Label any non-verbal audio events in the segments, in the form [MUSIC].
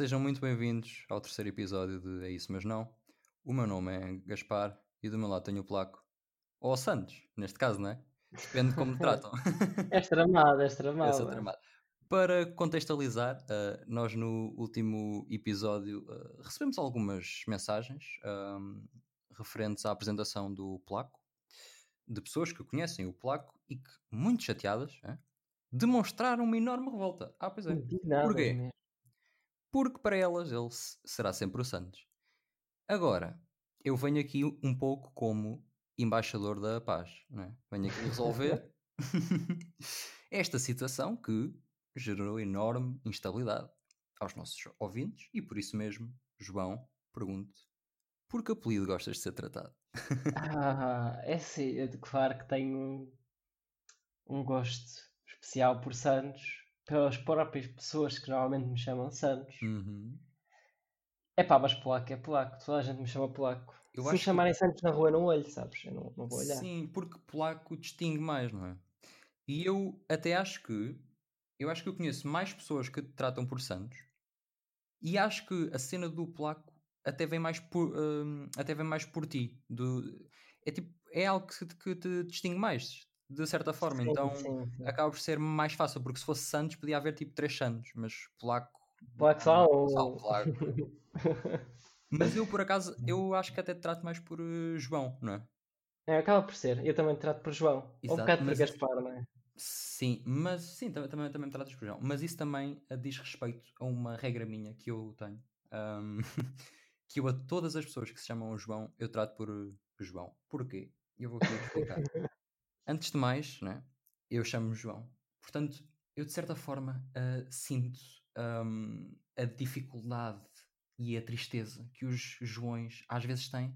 Sejam muito bem-vindos ao terceiro episódio de É Isso Mas Não. O meu nome é Gaspar e do meu lado tenho o Placo, ou o Santos, neste caso, não é? Depende de como me [LAUGHS] tratam. És tramado, és tramado. Eu sou tramado. Para contextualizar, uh, nós no último episódio uh, recebemos algumas mensagens um, referentes à apresentação do Placo, de pessoas que conhecem o Placo e que, muito chateadas, é? demonstraram uma enorme revolta. Ah, pois é. Porquê? Mesmo. Porque para elas ele será sempre o Santos. Agora, eu venho aqui um pouco como embaixador da paz, é? venho aqui resolver [LAUGHS] esta situação que gerou enorme instabilidade aos nossos ouvintes e por isso mesmo, João, pergunto por que apelido gostas de ser tratado? ah, é sim, é claro que tenho um gosto especial por Santos, pelas próprias pessoas que normalmente me chamam Santos. Uhum. É pá, mas polaco é polaco, toda a gente me chama polaco. Eu Se me chamarem que... Santos na rua, não olho, sabes? Eu não, não vou olhar. Sim, porque polaco distingue mais, não é? E eu até acho que eu acho que eu conheço mais pessoas que te tratam por Santos e acho que a cena do polaco até vem mais por, um, até vem mais por ti. Do, é, tipo, é algo que, que te distingue mais de certa forma. Sim, então sim, sim. acaba por ser mais fácil, porque se fosse Santos podia haver tipo três Santos, mas polaco. Polaco só ou. [LAUGHS] mas eu por acaso, eu acho que até te trato mais por uh, João, não é? É, acaba por ser. Eu também te trato por João. Exato, um bocado por Gaspar, não é? Sim, mas sim, também, também, também me tratas por João. Mas isso também uh, diz respeito a uma regra minha que eu tenho. Um, [LAUGHS] que eu a todas as pessoas que se chamam João, eu trato por uh, João. Porquê? Eu vou aqui explicar. [LAUGHS] Antes de mais, né, eu chamo-me João. Portanto, eu de certa forma uh, sinto um, a dificuldade e a tristeza que os Joões às vezes têm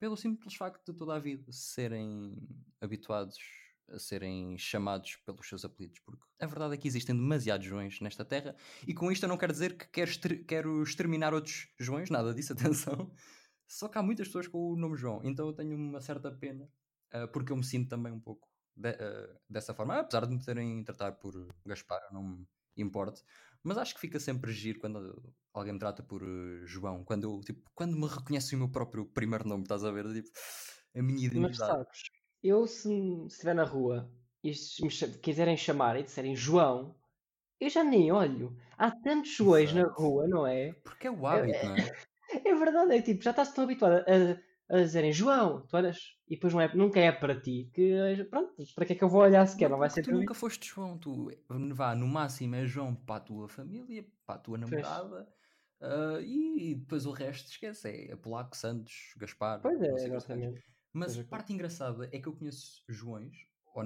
pelo simples facto de toda a vida serem habituados a serem chamados pelos seus apelidos, porque a verdade é que existem demasiados Joões nesta terra, e com isto eu não quero dizer que quero, quero exterminar outros Joões, nada disso, [LAUGHS] atenção. Só que há muitas pessoas com o nome João, então eu tenho uma certa pena, uh, porque eu me sinto também um pouco de, uh, dessa forma, apesar de me terem tratado por Gaspar, não me importo, mas acho que fica sempre giro quando alguém me trata por uh, João, quando eu, tipo, quando me reconhece o meu próprio primeiro nome, estás a ver? Tipo, a minha identidade. Mas sabes, eu se, estiver na rua e me quiserem chamar e disserem João, eu já nem olho. Há tantos Joões na rua, não é? Porque é o hábito, é, não é? [LAUGHS] É verdade, é tipo, já estás tão habituado a, a dizerem João, tu olhas e depois não é, nunca é para ti, que pronto, para que é que eu vou olhar sequer? Não, não vai ser tu nunca foste João, tu vá, no máximo é João para a tua família, para a tua namorada. Uh, e depois o resto esquece, é Polaco, Santos, Gaspar. Pois é, exatamente. Mas a parte engraçada é que eu conheço Joões, ou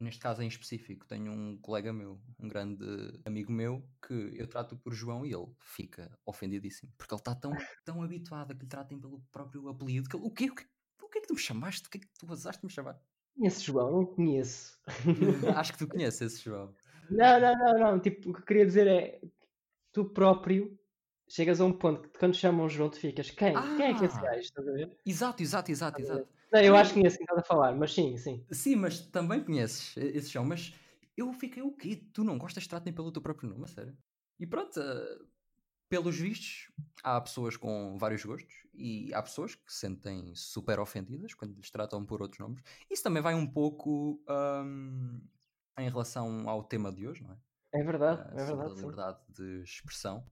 neste caso em específico, tenho um colega meu, um grande amigo meu, que eu trato por João e ele fica ofendidíssimo, porque ele está tão, [LAUGHS] tão habituado a que lhe tratem pelo próprio apelido que ele, o quê? O, quê? o que é que tu me chamaste? O que é que tu azaste me chamar? Conheço João, não conheço. Acho que tu [LAUGHS] conheces esse João. Não, não, não, não. Tipo, o que eu queria dizer é tu próprio chegas a um ponto que quando chamam João tu ficas quem? Ah, quem é que é esse ah! gajo? Estás a ver? Exato, exato, exato, exato. Não, eu acho que conheço quem estás a falar, mas sim, sim. Sim, mas também conheces esse João, mas eu fiquei o quê? Tu não gostas de tratem pelo teu próprio nome, a sério? E pronto, uh, pelos vistos, há pessoas com vários gostos e há pessoas que se sentem super ofendidas quando lhes tratam por outros nomes. Isso também vai um pouco um, em relação ao tema de hoje, não é? É verdade, uh, é verdade. A liberdade sim. de expressão.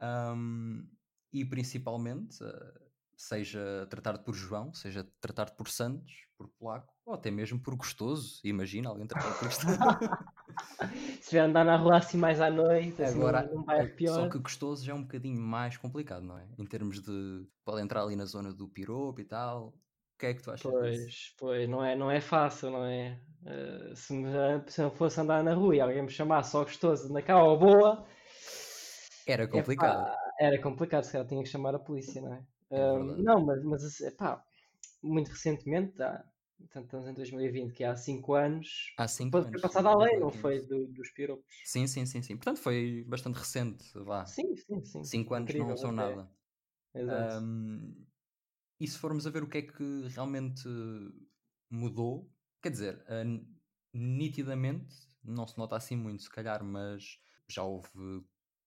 Um, e principalmente, uh, seja tratado por João, seja tratado por Santos, por Polaco, ou até mesmo por Gostoso. Imagina alguém tratado por Gostoso. [LAUGHS] Se vier andar na rua assim mais à noite, assim, Agora, não vai pior. Só que Gostoso já é um bocadinho mais complicado, não é? Em termos de. pode entrar ali na zona do piropo e tal. O que é que tu achas pois, disso? Pois, não é, não é fácil, não é? Uh, se, me, se eu fosse andar na rua e alguém me chamasse só gostoso, na cá ou boa, era complicado. Epá, era complicado, se calhar tinha que chamar a polícia, não é? É não, mas, mas epá, muito recentemente, há, estamos em 2020, que há 5 anos, há cinco anos, foi passada a lei, não foi do, dos piropos. Sim, sim, sim, sim. Portanto, foi bastante recente, vá. Sim, sim, sim. 5 anos Incrível, não são nada. Exato. Um, e se formos a ver o que é que realmente mudou, quer dizer, uh, nitidamente, não se nota assim muito, se calhar, mas já houve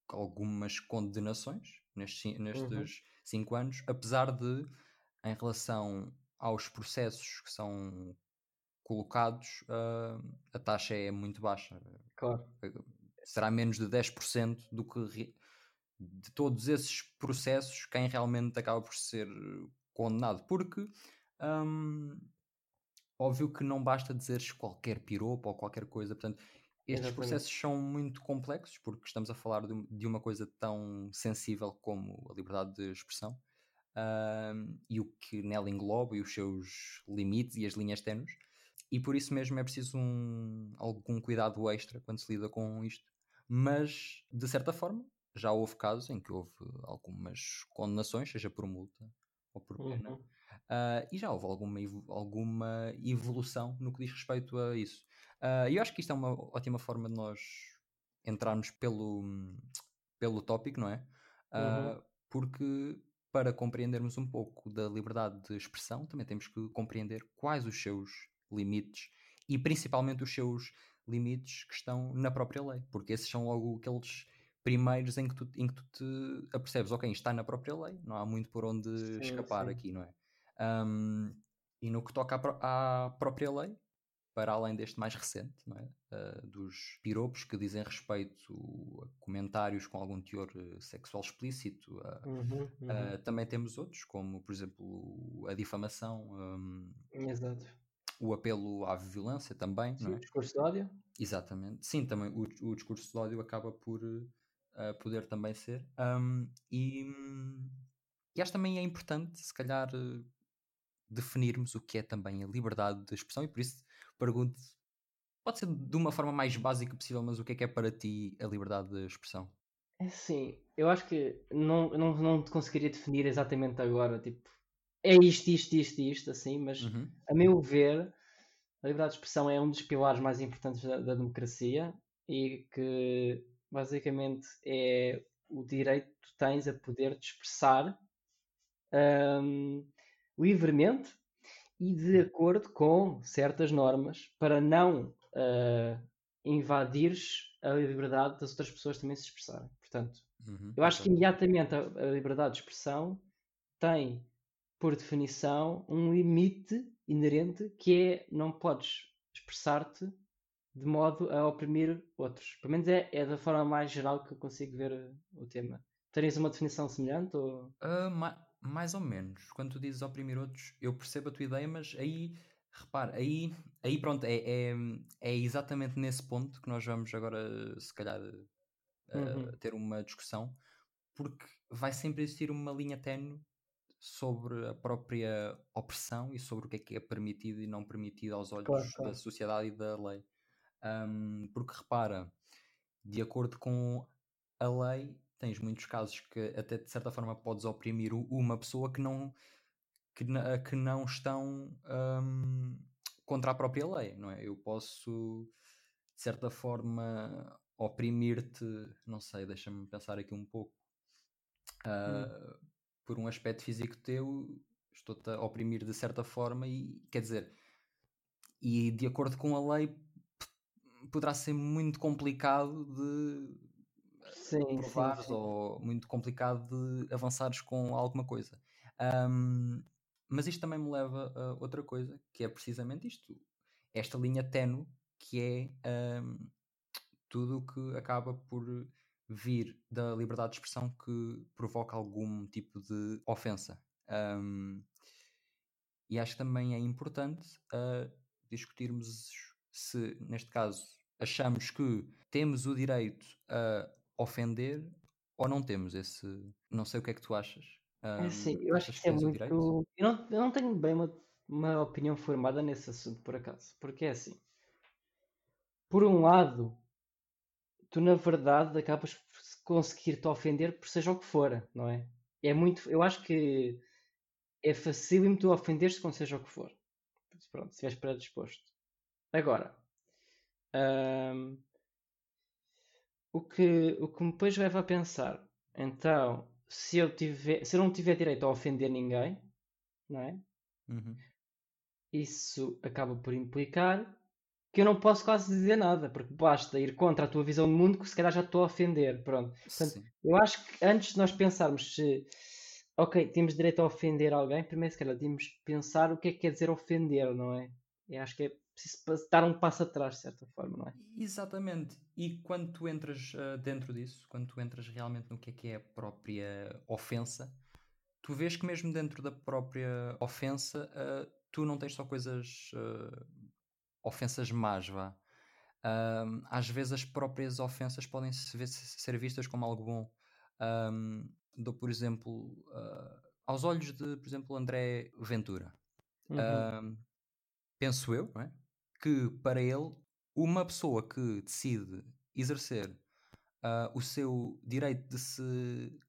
algumas condenações nestes, Uhum. Nestes cinco anos, apesar de, em relação aos processos que são colocados, ah, a taxa é muito baixa. Claro. Será menos de 10% do que de todos esses processos quem realmente acaba por ser condenado. Porque hum, óbvio que não basta dizeres qualquer piropo ou qualquer coisa. Portanto, estes Exatamente. processos são muito complexos porque estamos a falar de, um- de uma coisa tão sensível como a liberdade de expressão hum, e o que nela engloba e os seus limites e as linhas tenues. E por isso mesmo é preciso um, algum cuidado extra quando se lida com isto. Mas, de certa forma, já houve casos em que houve algumas condenações, seja por multa ou por pena, Uhum. Ah, e já houve alguma, alguma evolução no que diz respeito a isso. Ah, E eu acho que isto é uma ótima forma de nós entrarmos pelo, pelo tópico, não é? Ah, Uhum. Porque para compreendermos um pouco da liberdade de expressão, também temos que compreender quais os seus limites e principalmente os seus limites que estão na própria lei, porque esses são logo aqueles primeiros em que tu, em que tu te apercebes, ok, está na própria lei, não há muito por onde Sim, escapar sim. aqui, não é? Ahm, e no que toca à, à própria lei, para além deste mais recente, é? Ah, dos piropos que dizem respeito a comentários com algum teor eh, sexual explícito, a- Uhum. a- Uhum. também temos outros, como por exemplo a difamação, Exato. o apelo à violência também, Sim, não o é? discurso de ódio. Exatamente. Sim, também o, o discurso de ódio acaba por eh, poder também ser. Hum, e, e acho também é importante, se calhar, eh, definirmos o que é também a liberdade de expressão, e por isso pergunto, pode ser de uma forma mais básica possível, mas o que é que é para ti a liberdade de expressão? É assim, eu acho que não, não, não te conseguiria definir exatamente agora, tipo, é isto, isto, isto, isto, assim, mas Uhum, a meu ver, a liberdade de expressão é um dos pilares mais importantes da, da democracia e que basicamente é o direito que tu tens a poder te expressar hum, livremente e de acordo com certas normas para não ah, invadires a liberdade das outras pessoas também se expressarem. Portanto, uhum, eu acho que imediatamente a, a liberdade de expressão tem, por definição, um limite inerente que é não podes expressar-te de modo a oprimir outros. Pelo menos é, é da forma mais geral que eu consigo ver uh, o tema. Terias uma definição semelhante? Ou... Ma- mais ou menos. Quando tu dizes oprimir outros, eu percebo a tua ideia, mas aí, repare, aí, aí pronto, é, é, é exatamente nesse ponto que nós vamos agora, se calhar, ah, Uhum. ter uma discussão, porque vai sempre existir uma linha tenue sobre a própria opressão e sobre o que é que é permitido e não permitido aos olhos Claro, da claro. sociedade e da lei. Ahm, porque repara, de acordo com a lei, tens muitos casos que até de certa forma podes oprimir uma pessoa que não, que, que não estão ahm, contra a própria lei, não é? Eu posso, de certa forma, oprimir-te, não sei, deixa-me pensar aqui um pouco, Hum. ah, por um aspecto físico teu, estou-te a oprimir de certa forma e, quer dizer, e de acordo com a lei poderá ser muito complicado de Sim, sim, provares sim. ou muito complicado de avançares com alguma coisa. Ahm, mas isto também me leva a outra coisa, que é precisamente isto. Esta linha tenue, que é ahm, tudo o que acaba por vir da liberdade de expressão que provoca algum tipo de ofensa. Ahm, e acho que também é importante ah, discutirmos se, neste caso, achamos que temos o direito a ofender ou não temos esse. Não sei o que é que tu achas. É assim, Ahm, eu acho que isso é muito. Eu não, eu não tenho bem uma, uma opinião formada nesse assunto, por acaso. Porque é assim, por um lado, tu na verdade acabas por se conseguir te ofender por seja o que for, não é? É muito. Eu acho que é facílimo tu ofender-se com seja o que for. Pronto, se estiveres predisposto. Agora, ahm, o que, o que me depois leva a pensar, então, se eu, tiver, se eu não tiver direito a ofender ninguém, não é? Uhum. Isso acaba por implicar que eu não posso quase dizer nada, porque basta ir contra a tua visão do mundo que se calhar já estou a ofender. Pronto. Portanto, eu acho que antes de nós pensarmos se, ok, temos direito a ofender alguém, primeiro se calhar temos de pensar o que é que quer dizer ofender, não é? Eu acho que é preciso dar um passo atrás, de certa forma, não é? Exatamente. E quando tu entras ah, dentro disso, quando tu entras realmente no que é que é a própria ofensa, tu vês que mesmo dentro da própria ofensa, ah, tu não tens só coisas, ah, ofensas más, vá. Ahm, às vezes as próprias ofensas podem ser vistas como algo bom. Ahm, dou, por exemplo, aos olhos de, por exemplo, André Ventura. Uhum. Ahm, penso eu, não é? Que para ele, uma pessoa que decide exercer ah, o seu direito de se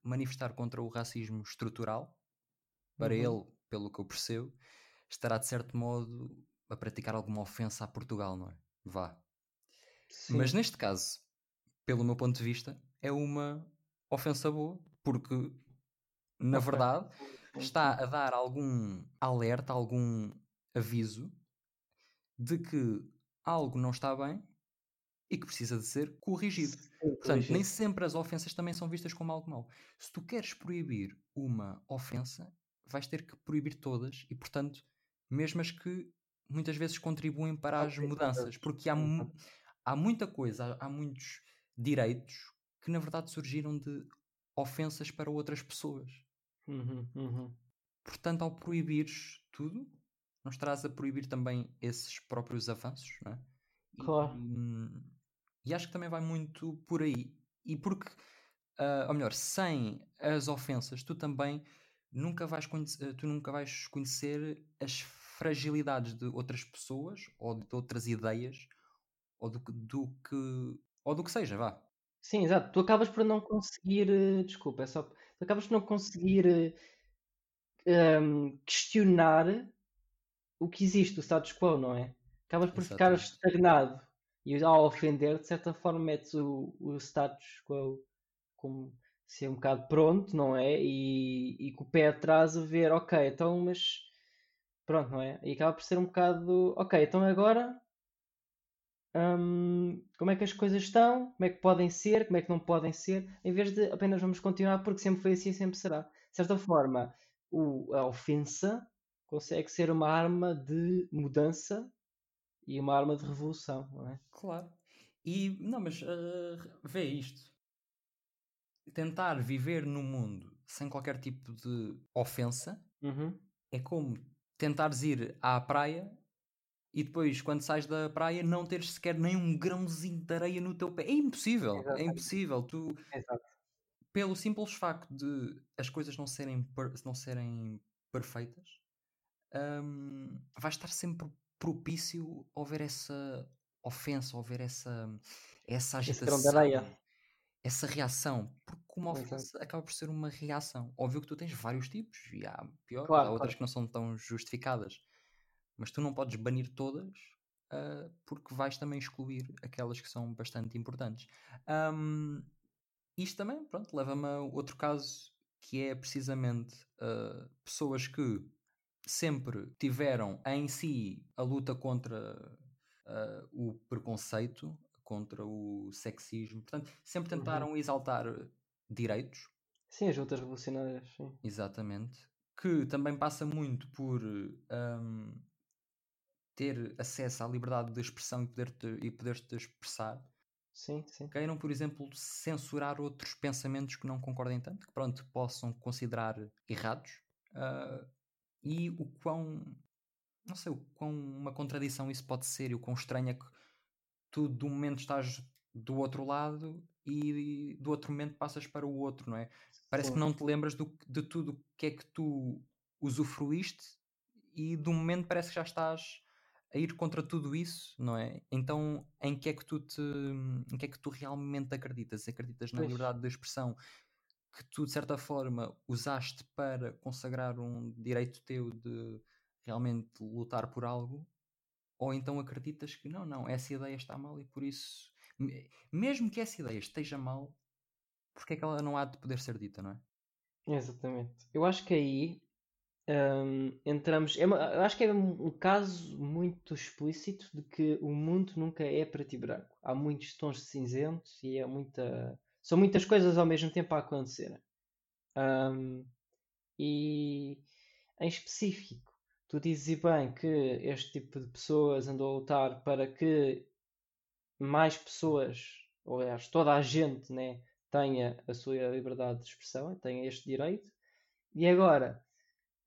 manifestar contra o racismo estrutural, para Uhum. ele, pelo que eu percebo, estará de certo modo a praticar alguma ofensa a Portugal, não é? Vá. Mas Sim. neste caso, pelo meu ponto de vista, é uma ofensa boa, porque na Ok. verdade está a dar algum alerta, algum aviso de que algo não está bem e que precisa de ser corrigido. Sim, Portanto, nem corrigido. sempre as ofensas também são vistas como algo mau. Se tu queres proibir uma ofensa, vais ter que proibir todas e, portanto, mesmo as que muitas vezes contribuem para as Ok, mudanças, porque há, mu- há muita coisa, há, há muitos direitos que na verdade surgiram de ofensas para outras pessoas. Uhum, uhum. Portanto, ao proibires tudo, não estarás a proibir também esses próprios avanços, não é? E, Claro. e acho que também vai muito por aí. E porque, ah, ou melhor, sem as ofensas, tu também nunca vais conhecer, tu nunca vais conhecer as fragilidades de outras pessoas ou de outras ideias ou do que, do que ou do que seja, vá. Sim, exato. Tu acabas por não conseguir. eh, Desculpa, é só. Tu acabas por não conseguir eh, ehm, questionar o que existe, o status quo, não é? Acabas por ficar estagnado. E ao ofender, de certa forma, metes o, o status quo como ser um bocado pronto, não é? E, e com o pé atrás a ver, ok, então, mas pronto, não é? E acaba por ser um bocado, ok, então agora hum, como é que as coisas estão, como é que podem ser, como é que não podem ser, em vez de apenas vamos continuar porque sempre foi assim e sempre será. De certa forma, o- a ofensa consegue ser uma arma de mudança e uma arma de revolução, não é? Claro. E não, mas ah, vê isto. Tentar viver no mundo sem qualquer tipo de ofensa Uhum. é como tentares ir à praia e depois, quando sais da praia, não teres sequer nem um grãozinho de areia no teu pé. É impossível, é Exatamente. impossível. Tu, Exato. pelo simples facto de as coisas não serem, não serem perfeitas, hum, vai estar sempre propício a haver essa ofensa, a haver essa, essa agitação, essa reação. Porque uma Exato. ofensa acaba por ser uma reação. Óbvio que tu tens vários tipos, e há piores, há Claro, outras claro. que não são tão justificadas. Mas tu não podes banir todas, ah, porque vais também excluir aquelas que são bastante importantes. Ahm, isto também, pronto, leva-me a outro caso que é precisamente ah, pessoas que sempre tiveram em si a luta contra ah, o preconceito, contra o sexismo, portanto, sempre Uhum. tentaram exaltar direitos, Sim, as lutas revolucionárias, sim. exatamente, que também passa muito por ahm, ter acesso à liberdade de expressão e poder-te e poder-te expressar, Sim, sim. queiram, por exemplo, censurar outros pensamentos que não concordem tanto, que pronto, possam considerar errados, ah, e o quão, não sei, o quão uma contradição isso pode ser, e o quão estranho é que tu de um momento estás do outro lado e do outro momento passas para o outro, não é? Parece que não te lembras do, de tudo o que é que tu usufruíste e de um momento parece que já estás a ir contra tudo isso, não é? Então, em que é que tu te, em que é que tu realmente acreditas? Acreditas na Pois. liberdade de expressão que tu de certa forma usaste para consagrar um direito teu de realmente lutar por algo? Ou então acreditas que não, não, essa ideia está mal e por isso, me- mesmo que essa ideia esteja mal, porque é que ela não há de poder ser dita, não é? Exatamente. Eu acho que aí hum, entramos. É uma- eu acho que é um, um caso muito explícito de que o mundo nunca é preto e branco. Há muitos tons de cinzento e é muita, são muitas coisas ao mesmo tempo a acontecer. Hum, e em específico, tu dizes bem que este tipo de pessoas andou a lutar para que mais pessoas, ou aliás, toda a gente, né, tenha a sua liberdade de expressão, tenha este direito. E agora,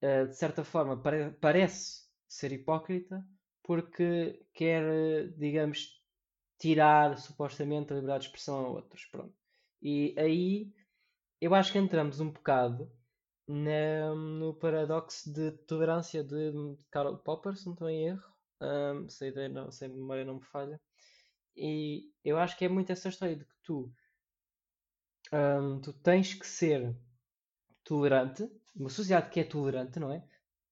eh, de certa forma, pare- parece ser hipócrita porque quer, digamos, tirar supostamente a liberdade de expressão a outros. Pronto. E aí eu acho que entramos um bocado na- no paradoxo de tolerância de Karl Popper, se não estou em erro. Um, se, a ideia não, se a memória não me falha. E eu acho que é muito essa história de que tu, um, tu tens que ser tolerante, uma sociedade que é tolerante, não é?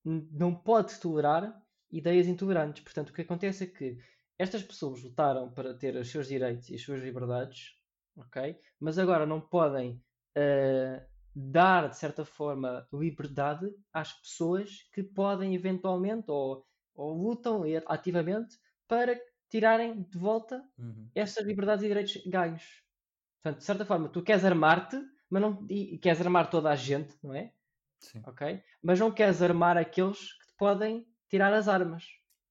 Não pode tolerar ideias intolerantes. Portanto, o que acontece é que estas pessoas lutaram para ter os seus direitos e as suas liberdades, ok? Mas agora não podem eh, dar, de certa forma, liberdade às pessoas que podem eventualmente ou, ou lutam ativamente para tirarem de volta Uhum. essas liberdades e direitos ganhos. Portanto, de certa forma, tu queres armar-te, mas não e, queres armar toda a gente, não é? Sim. Ok? Mas não queres armar aqueles que te podem tirar as armas.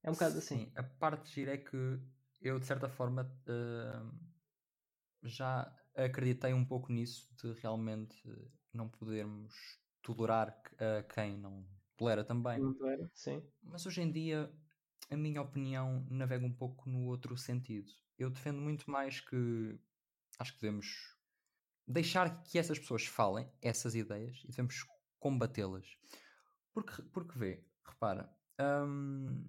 É um bocado assim. Sim, a parte de gira é que eu, de certa forma, eh, já acreditei um pouco nisso de realmente não podermos tolerar a quem não tolera também. Muito era, Sim. Mas hoje em dia, a minha opinião navega um pouco no outro sentido. Eu defendo muito mais que acho que devemos deixar que essas pessoas falem essas ideias e devemos combatê-las. Porque, porque vê, repara, hum,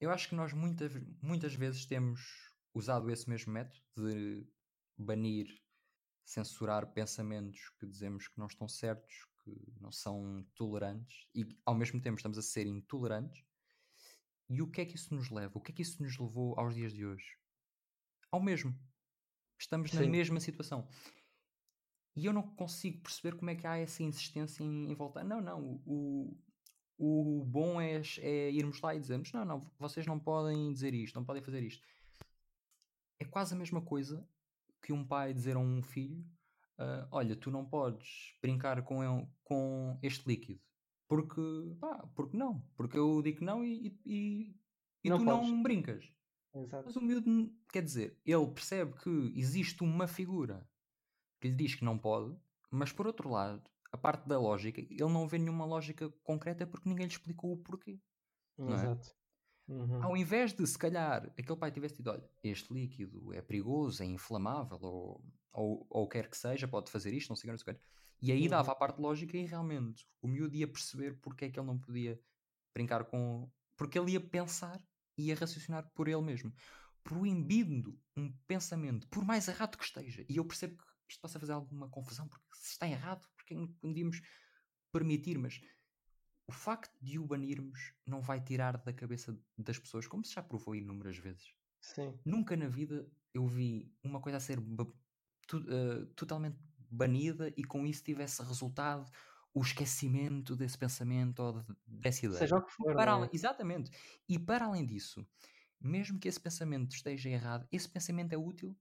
eu acho que nós muitas, muitas vezes temos usado esse mesmo método de banir, censurar pensamentos que dizemos que não estão certos, que não são tolerantes e ao mesmo tempo estamos a ser intolerantes. E o que é que isso nos leva? O que é que isso nos levou aos dias de hoje? Ao mesmo. Estamos na Sim. mesma situação. E eu não consigo perceber como é que há essa insistência em, em voltar. Não, não. O, o bom é, é irmos lá e dizermos: não, não, vocês não podem dizer isto, não podem fazer isto. É quase a mesma coisa que um pai dizer a um filho: ah, olha, tu não podes brincar com, com este líquido. Porque, pá, porque não. Porque eu digo não e, e, e Não tu podes. não brincas. Exato. Mas o miúdo, quer dizer, ele percebe que existe uma figura que lhe diz que não pode, mas por outro lado, a parte da lógica, ele não vê nenhuma lógica concreta porque ninguém lhe explicou o porquê. Não é? Uhum. Ao invés de, se calhar, aquele pai tivesse dito: olha, este líquido é perigoso, é inflamável, ou, ou, ou quer que seja, pode fazer isto, não sei o que, não sei o que. E aí Uhum. dava a parte lógica e realmente o miúdo ia perceber porque é que ele não podia brincar com. Porque ele ia pensar e ia raciocinar por ele mesmo. Proibindo um pensamento, por mais errado que esteja, e eu percebo que isto possa fazer alguma confusão, porque se está errado, porque não podíamos permitir, mas o facto de o banirmos não vai tirar da cabeça das pessoas, como se já provou inúmeras vezes. Sim. Nunca na vida eu vi uma coisa a ser eh, totalmente banida e com isso tivesse resultado o esquecimento desse pensamento ou de- dessa ideia. Seja o que for, para é? exatamente. E para além disso, mesmo que esse pensamento esteja errado, esse pensamento é útil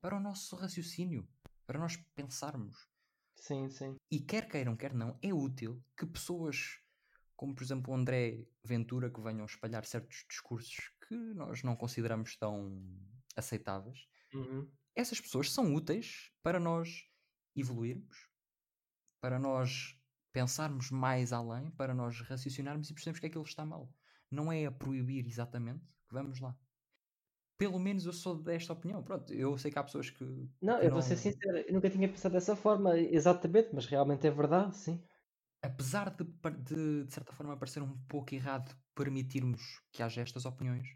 para o nosso raciocínio, para nós pensarmos. Sim, sim. E quer queiram, quer não, é útil que pessoas como, por exemplo, o André Ventura, que venham espalhar certos discursos que nós não consideramos tão aceitáveis, Uhum. essas pessoas são úteis para nós evoluirmos, para nós pensarmos mais além, para nós raciocinarmos e percebermos que aquilo está mal. Não é a proibir exatamente que vamos lá. Pelo menos eu sou desta opinião. Pronto, eu sei que há pessoas que. Não, que eu vou ser sincero, eu nunca tinha pensado dessa forma, exatamente, mas realmente é verdade, sim. Apesar de, de, de certa forma parecer um pouco errado permitirmos que haja estas opiniões,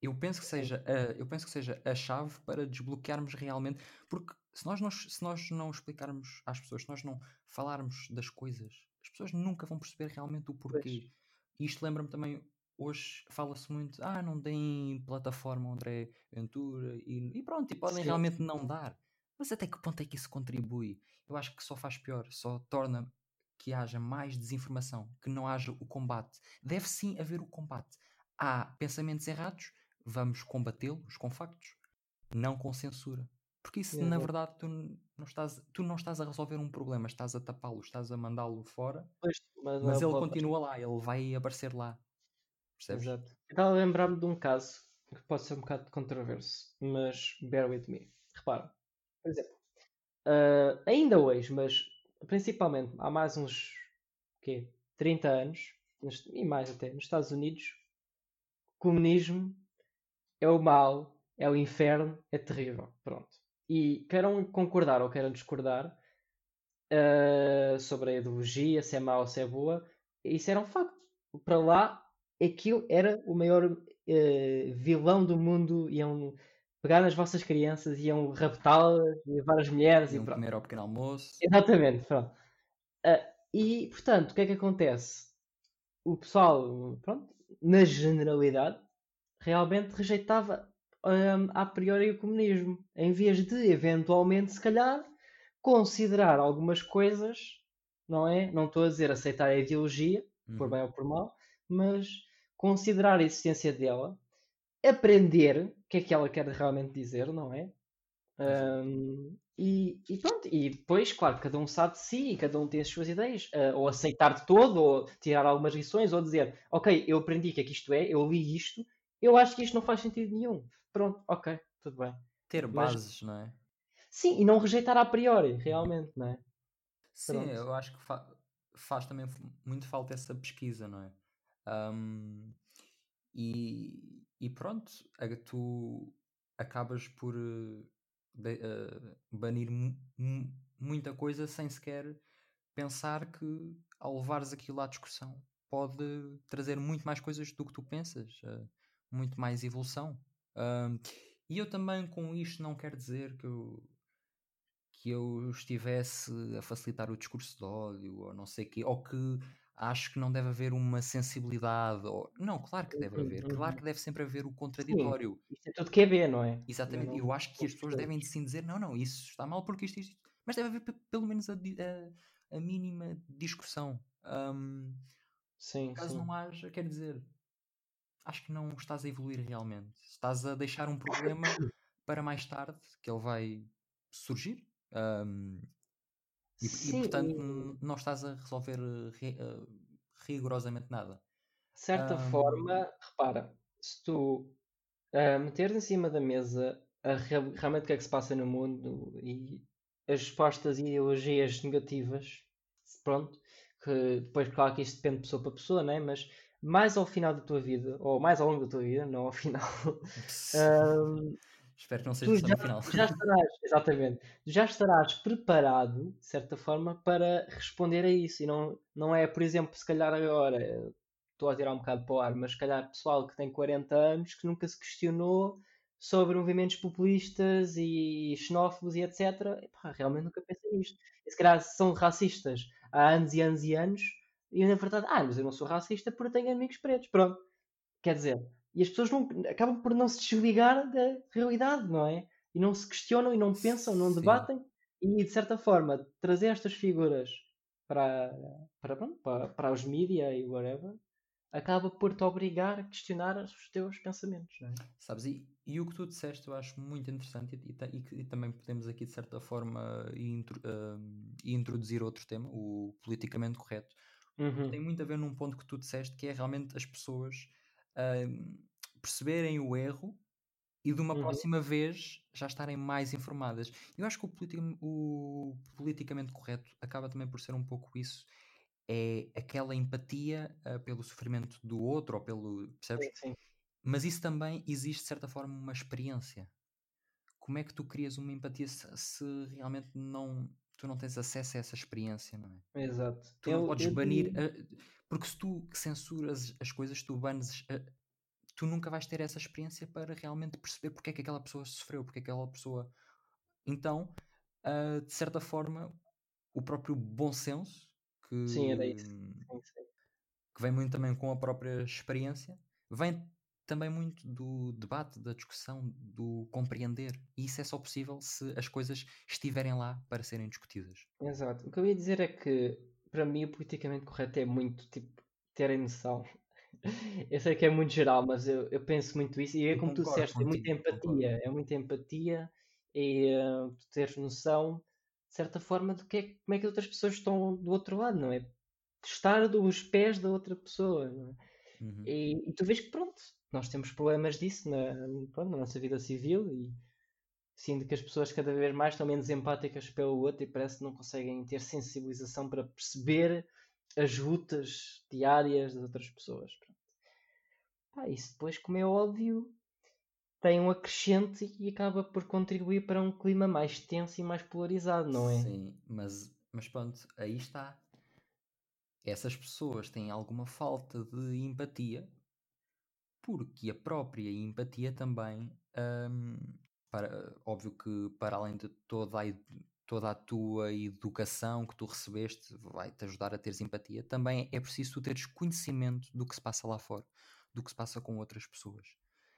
eu penso que seja a, eu penso que seja a chave para desbloquearmos realmente, porque se nós, não, se nós não explicarmos às pessoas, se nós não falarmos das coisas, as pessoas nunca vão perceber realmente o porquê. E isto lembra-me também, hoje fala-se muito, ah, não deem plataforma André Ventura e, e pronto, e podem Sim. realmente não dar. Mas até que ponto é que isso contribui? Eu acho que só faz pior, só torna que haja mais desinformação, que não haja o combate. Deve sim haver o combate. Há pensamentos errados, vamos combatê-los com factos, não com censura. Porque isso, na Exato. verdade, tu não estás, tu não estás a resolver um problema, estás a tapá-lo, estás a mandá-lo fora, Pois, mas mas é ele continua lá, ele vai aparecer lá. Percebes? Exato. Estava a lembrar-me de um caso que pode ser um bocado controverso, mas bear with me. Repara, por exemplo, ah, ainda hoje, mas principalmente há mais uns quê? 30 anos, nos- e mais até, nos Estados Unidos, comunismo é o mal, é o inferno, é terrível. Pronto. E queiram concordar ou queiram discordar ah, sobre a ideologia, se é má ou se é boa, isso era um facto. Para lá, aquilo era o maior eh, vilão do mundo. Iam pegar nas vossas crianças, iam raptá-las, levar as mulheres e Iam pronto. comer ao pequeno almoço. Exatamente, pronto. Ah, e, portanto, o que é que acontece? O pessoal, pronto, na generalidade, realmente rejeitava hum, a priori o comunismo, em vez de, eventualmente, se calhar, considerar algumas coisas, não é? Não estou a dizer aceitar a ideologia, por Uhum. bem ou por mal, mas considerar a existência dela, aprender o que é que ela quer realmente dizer, não é? Hum, e, e pronto, e depois, claro, cada um sabe de si e cada um tem as suas ideias, ah, ou aceitar de todo, ou tirar algumas lições, ou dizer, ok, eu aprendi o que é que isto é, eu li isto, eu acho que isto não faz sentido nenhum. Pronto, ok, tudo bem. Ter Mas- bases, não é? Sim, e não rejeitar a priori, realmente, não é? Sim, Pronto. eu acho que fa- faz também muito falta essa pesquisa, não é? Ahm, e, e pronto, tu acabas por eh, de- eh, banir mu- mu- muita coisa sem sequer pensar que ao levares aquilo à discussão pode trazer muito mais coisas do que tu pensas, eh, muito mais evolução. Ahm, e eu também com isto não quero dizer que eu, que eu estivesse a facilitar o discurso de ódio ou não sei o quê, ou que acho que não deve haver uma sensibilidade. Ou... Não, claro que deve haver, claro que deve sempre haver o contraditório. Isto é tudo QB, não é? Exatamente, Não- eu acho que as pessoas devem sim dizer: não, não, isso está mal porque isto, isto, isto." mas deve haver pe- pelo menos a, a- a mínima discussão. Ahm, Sim, caso sim. não haja, quer dizer, acho que não estás a evoluir realmente. Estás a deixar um problema para mais tarde, que ele vai surgir. ahm, e, Sim, portanto, e- n- não estás a resolver eh, ri- eh, rigorosamente nada. De certa Ahm. forma, repara, se tu ah, meteres em cima da mesa a real- realmente o que é que se passa no mundo e as respostas e ideologias negativas, pronto, que depois, claro que isto depende de pessoa para pessoa, né? mas mais ao final da tua vida, ou mais ao longo da tua vida, não ao final, [LAUGHS] ahm, Espero que não seja já, no final. já estarás, exatamente, já estarás preparado, de certa forma, para responder a isso. E não, não é, por exemplo, se calhar agora, eh, estou a tirar um bocado para o ar, mas se calhar pessoal que tem 40 anos que nunca se questionou sobre movimentos populistas e xenófobos e etc. Epá, realmente nunca pensei nisto. E se calhar são racistas há anos e anos e anos, e na verdade, ah, mas eu não sou racista porque tenho amigos pretos. Pronto. Quer dizer, e as pessoas não, acabam por não se desligar da realidade, não é? E não se questionam e não pensam, não Sim. debatem. E de certa forma, trazer estas figuras para, para, para, para os mídia e whatever acaba por te obrigar a questionar os teus pensamentos, não é? Sabes, e, e o que tu disseste eu acho muito interessante e, e e que- também podemos aqui de certa forma intro- ahm, introduzir outro tema, o politicamente correto. Uhum. Tem muito a ver num ponto que tu disseste que é realmente as pessoas perceberem o erro e de uma Uhum. próxima vez já estarem mais informadas. Eu acho que o, politi- o politicamente correto acaba também por ser um pouco isso. É aquela empatia ah, pelo sofrimento do outro ou pelo. Percebes? Sim, sim. Mas isso também existe, de certa forma, uma experiência. Como é que tu crias uma empatia se, se realmente não, tu não tens acesso a essa experiência, não é? Exato. Tu não Eu- podes eu banir. Porque se tu censuras as coisas, tu banes. a- tu nunca vais ter essa experiência para realmente perceber porque é que aquela pessoa sofreu, porque é que aquela pessoa. Então, ah, de certa forma, o próprio bom senso, que, Sim, era isso. Sim, sim. que vem muito também com a própria experiência, vem também muito do debate, da discussão, do compreender. E isso é só possível se as coisas estiverem lá para serem discutidas. Exato. O que eu ia dizer é que, para mim o politicamente correto é muito tipo terem noção. [LAUGHS] Eu sei que é muito geral, mas eu, eu penso muito isso. E é como tu disseste, é muita concordo. empatia. É muita empatia e uh, tu teres noção, de certa forma, do que é, como é que outras pessoas estão do outro lado, não é? Estar dos pés da outra pessoa, não é? Uhum. E, e tu vês que pronto, nós temos problemas disso na, pronto, na nossa vida civil e sinto que as pessoas cada vez mais estão menos empáticas pelo outro e parece que não conseguem ter sensibilização para perceber as lutas diárias das outras pessoas. Pá, isso depois, como é óbvio, tem um acrescente e acaba por contribuir para um clima mais tenso e mais polarizado, não é? Sim, mas, mas pronto, aí está. Essas pessoas têm alguma falta de empatia, porque a própria empatia também, hum, para, óbvio que para além de toda a, toda a tua educação que tu recebeste, vai-te ajudar a teres empatia, também é preciso tu teres conhecimento do que se passa lá fora, do que se passa com outras pessoas.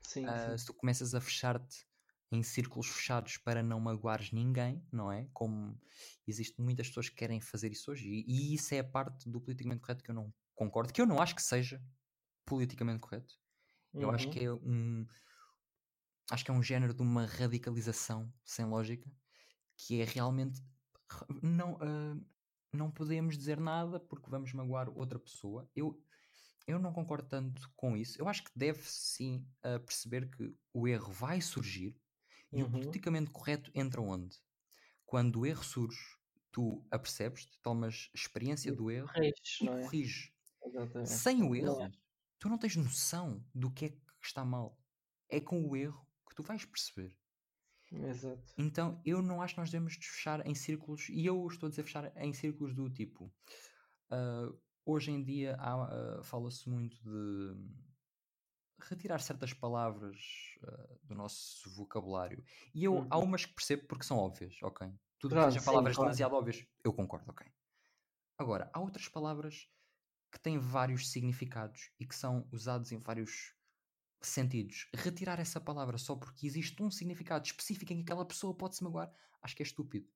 Sim, Uh, sim. se tu começas a fechar-te em círculos fechados para não magoares ninguém, não é? Como existem muitas pessoas que querem fazer isso hoje, e, e isso é a parte do politicamente correto que eu não concordo, que eu não acho que seja politicamente correto. Eu acho Uhum. que é um. Acho que é um género de uma radicalização sem lógica que é realmente. Não, uh, não podemos dizer nada porque vamos magoar outra pessoa. Eu, eu não concordo tanto com isso. Eu acho que deve sim uh, perceber que o erro vai surgir e o Uhum. politicamente correto entra onde? Quando o erro surge, tu apercebes, tomas experiência do erro corriges, e não é? corriges. Exatamente. Sem o erro, também acho. tu não tens noção do que é que está mal. É com o erro tu vais perceber. Exato. Então eu não acho que nós devemos fechar em círculos, e eu estou a dizer fechar em círculos do tipo. ah, hoje em dia há, ah, fala-se muito de retirar certas palavras ah, do nosso vocabulário. E eu há Uhum. umas que percebo porque são óbvias, ok? Tudo que Pronto, seja palavras claro. demasiado óbvias, eu concordo, ok. Agora, há outras palavras que têm vários significados e que são usados em vários sentidos. Retirar essa palavra só porque existe um significado específico em que aquela pessoa pode se magoar, acho que é estúpido.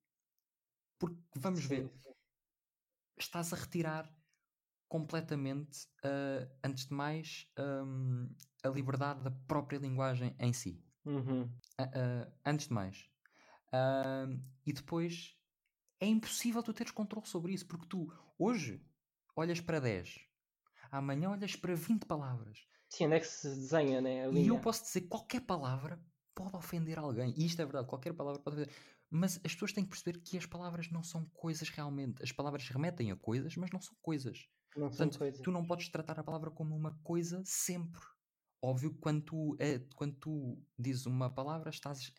Porque, vamos Sim, ver, estás a retirar completamente, ah, antes de mais, hum, a liberdade da própria linguagem em si. Uhum. Ah, ah, antes de mais. Ah, e depois é impossível tu teres controle sobre isso, porque tu hoje olhas para 10, amanhã olhas para 20 palavras. Sim, onde é que se desenha, né? A E eu posso dizer qualquer palavra pode ofender alguém. E isto é verdade, qualquer palavra pode ofender. Mas as pessoas têm que perceber que as palavras não são coisas realmente. As palavras remetem a coisas, mas não são coisas. Não são Portanto, coisas. tu não podes tratar a palavra como uma coisa sempre. Óbvio que quando tu, eh, quando tu dizes uma palavra, estás,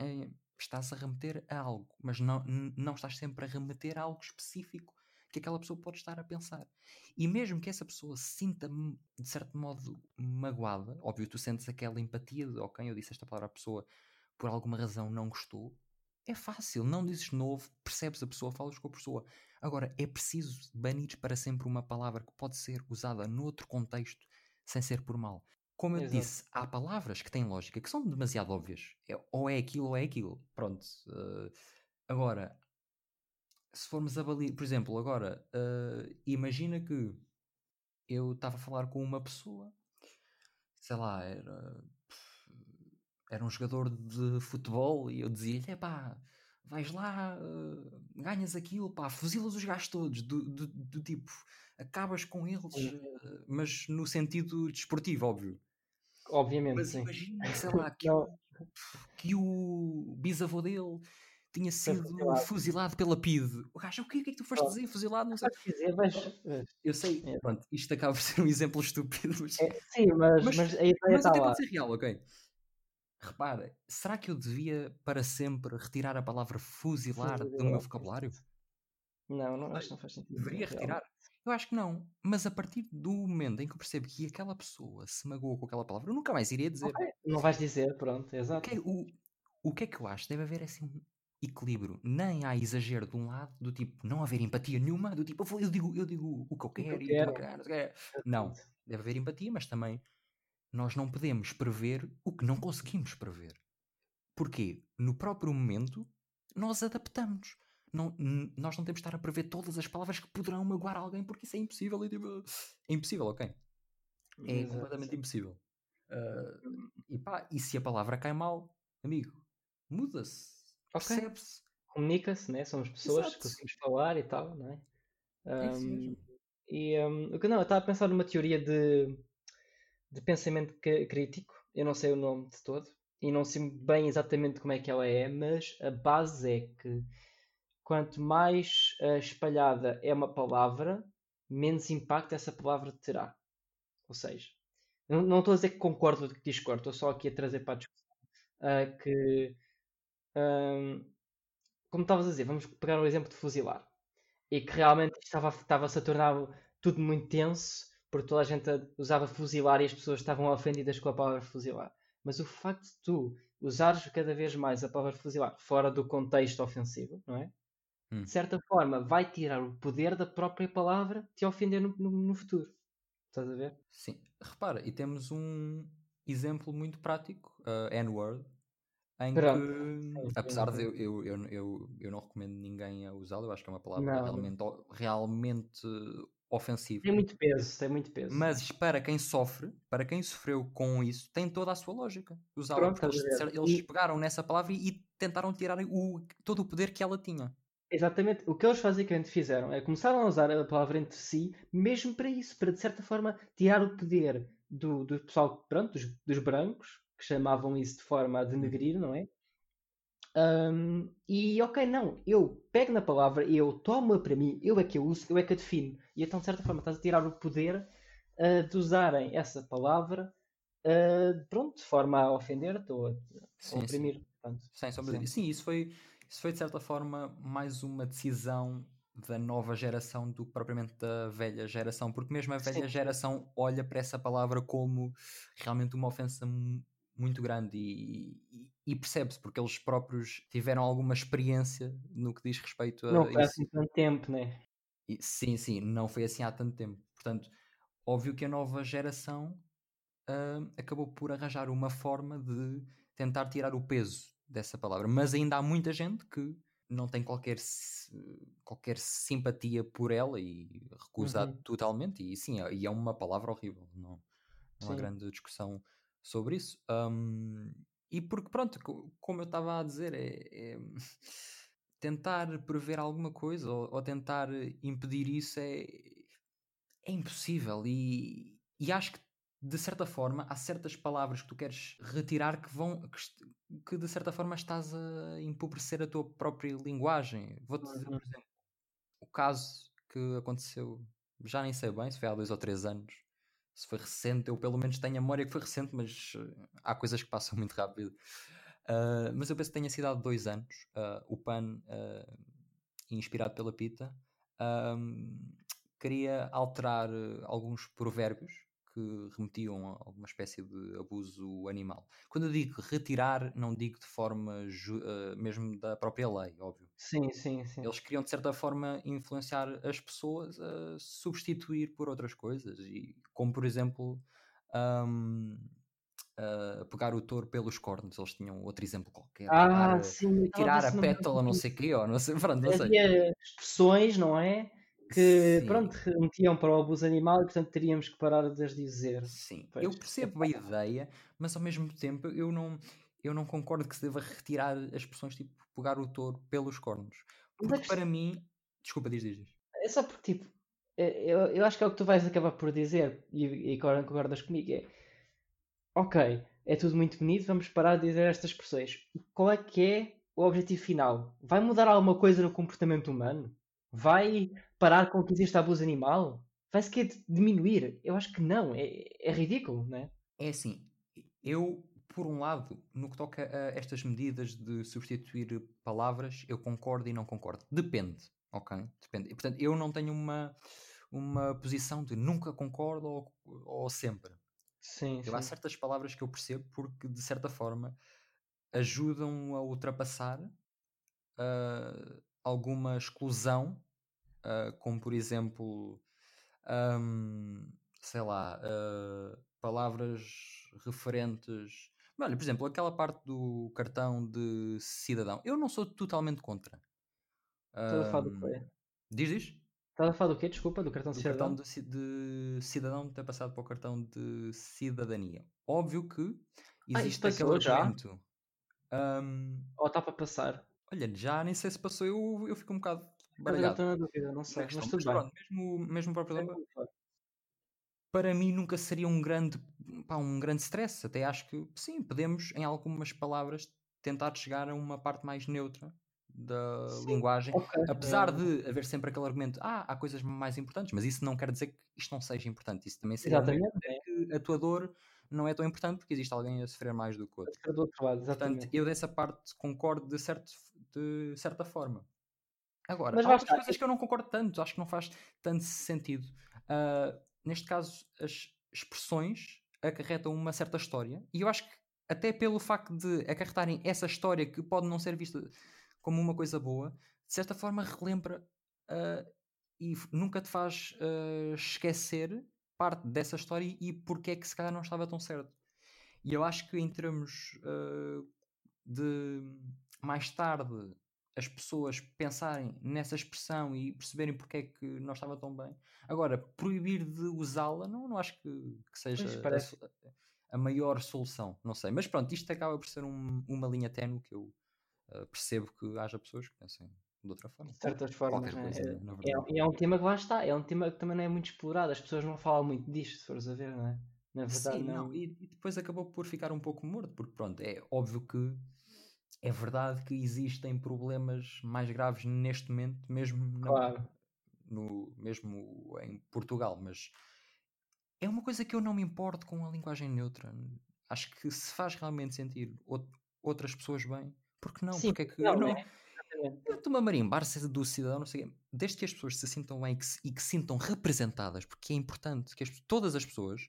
estás a remeter a algo, mas não, não estás sempre a remeter a algo específico que aquela pessoa pode estar a pensar. E mesmo que essa pessoa se sinta, m- de certo modo, magoada, óbvio, tu sentes aquela empatia de, ok, eu disse esta palavra à pessoa, por alguma razão não gostou, é fácil, não dizes de novo, percebes a pessoa, falas com a pessoa. Agora, é preciso banir para sempre uma palavra que pode ser usada noutro contexto sem ser por mal. Como eu Exato. disse, há palavras que têm lógica que são demasiado óbvias. É- ou é aquilo ou é aquilo. Pronto. eh, agora, se formos avalir, por exemplo, agora, eh, imagina que eu estava a falar com uma pessoa, sei lá, era, era um jogador de futebol e eu dizia-lhe: é pá, vais lá, eh, ganhas aquilo, pá, fuzilas os gajos todos, do, do, do tipo, acabas com eles, eh, mas no sentido desportivo, óbvio. Obviamente, Mas sim. imagina, sei lá, [LAUGHS] que, que o bisavô dele tinha sido fuzilado. fuzilado pela PIDE. O gajo, o que é que tu foste dizer? Fuzilado, não sei. Dizer, vais- Eu sei, É. pronto, isto acaba por ser um exemplo estúpido, mas, É, sim, mas, mas, mas a ideia mas está até lá. pode ser real, ok? Repara, será que eu devia para sempre retirar a palavra fuzilar do meu vocabulário? Não, não, acho que não faz sentido. Deveria realmente. retirar? Eu acho que não, mas a partir do momento em que eu percebo que aquela pessoa se magoou com aquela palavra, eu nunca mais iria dizer. Ok, Não vais dizer, pronto, exato. que, é, o, o que é que eu acho? Deve haver assim equilíbrio. Nem há exagero de um lado, do tipo, não haver empatia nenhuma, do tipo, eu, digo, eu digo o que eu que eu quero e quero. não. Não, deve haver empatia, mas também nós não podemos prever o que não conseguimos prever. Porquê? No próprio momento, nós adaptamos. não, nós não temos de estar a prever todas as palavras que poderão magoar alguém porque isso é impossível. E, tipo, é impossível, ok? É Exato. completamente impossível. Uh, e pá, e se a palavra cai mal, amigo, muda-se, okay. percebe-se. Comunica-se, né? Somos pessoas, Exato. conseguimos falar e tal, não é? Um, e um, não, eu estava a pensar numa teoria de, de pensamento crítico, eu não sei o nome de todo, e não sei bem exatamente como é que ela é, mas a base é que quanto mais uh, espalhada é uma palavra, menos impacto essa palavra terá. Ou seja, não, não estou a dizer que concordo ou que discordo, estou só aqui a trazer para a discussão uh, que, um, como estavas a dizer, vamos pegar um exemplo de fuzilar e que realmente estava, estava-se a tornar tudo muito tenso porque toda a gente usava fuzilar e as pessoas estavam ofendidas com a palavra fuzilar. Mas o facto de tu usares cada vez mais a palavra fuzilar fora do contexto ofensivo, não é? Hum. De certa forma, vai tirar o poder da própria palavra te ofender no, no, no futuro. Estás a ver? Sim. Repara, e temos um exemplo muito prático, uh, N-word, em Pronto. que, apesar de eu, eu, eu, eu, eu não recomendo ninguém a usá-lo, eu acho que é uma palavra não. realmente, realmente ofensiva. Tem muito peso, tem muito peso. Mas para quem sofre, para quem sofreu com isso, tem toda a sua lógica. Usá-la porque eles, eles e... pegaram nessa palavra e, e tentaram tirar o, todo o poder que ela tinha. Exatamente. O que eles basicamente fizeram é começaram a usar a palavra entre si, mesmo para isso, para de certa forma tirar o poder do, do pessoal, pronto, dos, dos brancos, que chamavam isso de forma a denegrir, não é? Um, e ok, não, eu pego na palavra, eu tomo-a para mim, eu é que a uso, eu é que a defino. E então, de certa forma, estás a tirar o poder uh, de usarem essa palavra uh, pronto, de forma a ofender-te ou a, sim, oprimir. Sim. Portanto, Sem sombra sim. sim, isso foi, isso foi de certa forma mais uma decisão da nova geração do que propriamente da velha geração, porque mesmo a velha sim. geração olha para essa palavra como realmente uma ofensa muito grande e, e, e percebe-se porque eles próprios tiveram alguma experiência no que diz respeito a não foi assim tanto tempo, né? E, sim, sim, não foi assim há tanto tempo. Portanto, óbvio que a nova geração uh, acabou por arranjar uma forma de tentar tirar o peso dessa palavra, mas ainda há muita gente que não tem qualquer, qualquer simpatia por ela e recusa uhum. totalmente. E sim, é, e é uma palavra horrível, não, não há grande discussão sobre isso. Um, e porque, pronto, como eu estava a dizer, é, é [LAUGHS] tentar prever alguma coisa ou, ou, tentar impedir isso é, é impossível. E, e acho que, de certa forma, há certas palavras que tu queres retirar que vão. que, que de certa forma estás a empobrecer a tua própria linguagem. Vou-te dizer, por uhum. exemplo, o caso que aconteceu, já nem sei bem, se foi há dois ou três anos, se foi recente, eu pelo menos tenho a memória que foi recente, mas uh, há coisas que passam [LAUGHS] muito rápido. Uh, mas eu penso que tenha sido há dois anos. Uh, o PAN, inspirado pela Pita, queria alterar alguns provérbios que remetiam a alguma espécie de abuso animal. Quando eu digo retirar, não digo de forma uh, mesmo da própria lei, óbvio. Sim, sim, sim. Eles queriam de certa forma influenciar as pessoas a substituir por outras coisas, e como por exemplo. Um, uh, pegar o touro pelos cornos. Eles tinham outro exemplo qualquer. Ah, tirar, sim. Tirar a pétala, não sei o quê, ou não sei. [LAUGHS] Pronto, não sei. Havia expressões, não é? Que Sim. pronto, remetiam para o abuso animal e portanto teríamos que parar de as dizer. Sim, pois. eu percebo a ideia, mas ao mesmo tempo eu não, eu não concordo que se deva retirar as expressões tipo pegar o touro pelos cornos. Porque que... para mim, desculpa, diz, diz, diz. É só porque tipo, é, eu, eu acho que é o que tu vais acabar por dizer e, e concordas comigo. É ok, é tudo muito bonito, vamos parar de dizer estas expressões. Qual é que é o objetivo final? Vai mudar alguma coisa no comportamento humano? Vai parar com que existe abuso animal? Vai sequer diminuir? Eu acho que não. É, é ridículo, não é? É assim, eu, por um lado, no que toca a estas medidas de substituir palavras, eu concordo e não concordo. Depende, ok? Depende. E, portanto, eu não tenho uma, uma posição de nunca concordo ou, ou sempre. Sim, eu, Há certas palavras que eu percebo porque, de certa forma, ajudam a ultrapassar uh, alguma exclusão uh, como por exemplo, um, sei lá, uh, palavras referentes. Olha, por exemplo, aquela parte do cartão de cidadão, eu não sou totalmente contra. Estás a falar do Ahm, quê? diz, diz? Estás a falar do quê? Desculpa, do cartão de Do cartão cidadão? de, ci- de cidadão ter passado para o cartão de cidadania. Óbvio que Ah, existe aquele passou já? argumento. ahm, Ou está para passar? Olha, já nem sei se passou, eu, eu fico um bocado eu baralhado estou na dúvida, não na sei. Mas Mas tudo bem. pronto, mesmo, mesmo o próprio para mim nunca seria um grande, pá, um grande stress. Até acho que sim, podemos, em algumas palavras, tentar chegar a uma parte mais neutra da Sim, linguagem. ok. Apesar eh, de haver sempre aquele argumento, ah, há coisas mais importantes, mas isso não quer dizer que isto não seja importante. Isso também seria exatamente. É. que a tua dor não é tão importante porque existe alguém a sofrer mais do que o outro. Do outro lado, Portanto, exatamente. eu dessa parte concordo de, certo, de certa forma. Agora, Mas há outras coisas que eu não concordo tanto, acho que não faz tanto sentido. Ah, neste caso, as expressões acarretam uma certa história, e eu acho que até pelo facto de acarretarem essa história que pode não ser vista como uma coisa boa, de certa forma relembra ah, e nunca te faz ah, esquecer parte dessa história e porque é que se calhar não estava tão certo. E eu acho que em termos ah, de mais tarde as pessoas pensarem nessa expressão e perceberem porque é que não estava tão bem. Agora, proibir de usá-la, não, não acho que, que seja a, a maior solução. Não sei. Mas pronto, isto acaba por ser um- uma linha ténue que eu ah, percebo que haja pessoas que pensem de outra forma. de certas formas, né? coisa, É, é, e é um tema que lá está, é um tema que também não é muito explorado, as pessoas não falam muito disto, se fores a ver, não é? Na verdade, Sim, não, não. e, e depois acabou por ficar um pouco morto, porque pronto, é óbvio que é verdade que existem problemas mais graves neste momento, mesmo, na- Claro. no, mesmo em Portugal, mas é uma coisa que eu não me importo com a linguagem neutra. Acho que se faz realmente sentir out- outras pessoas bem, porque não? Sim, Porque é que não, eu não. né? Eu estou-me a marimbar se do cidadão, não sei o quê. Desde que as pessoas se sintam bem e que se, e que se sintam representadas, porque é importante que as- todas as pessoas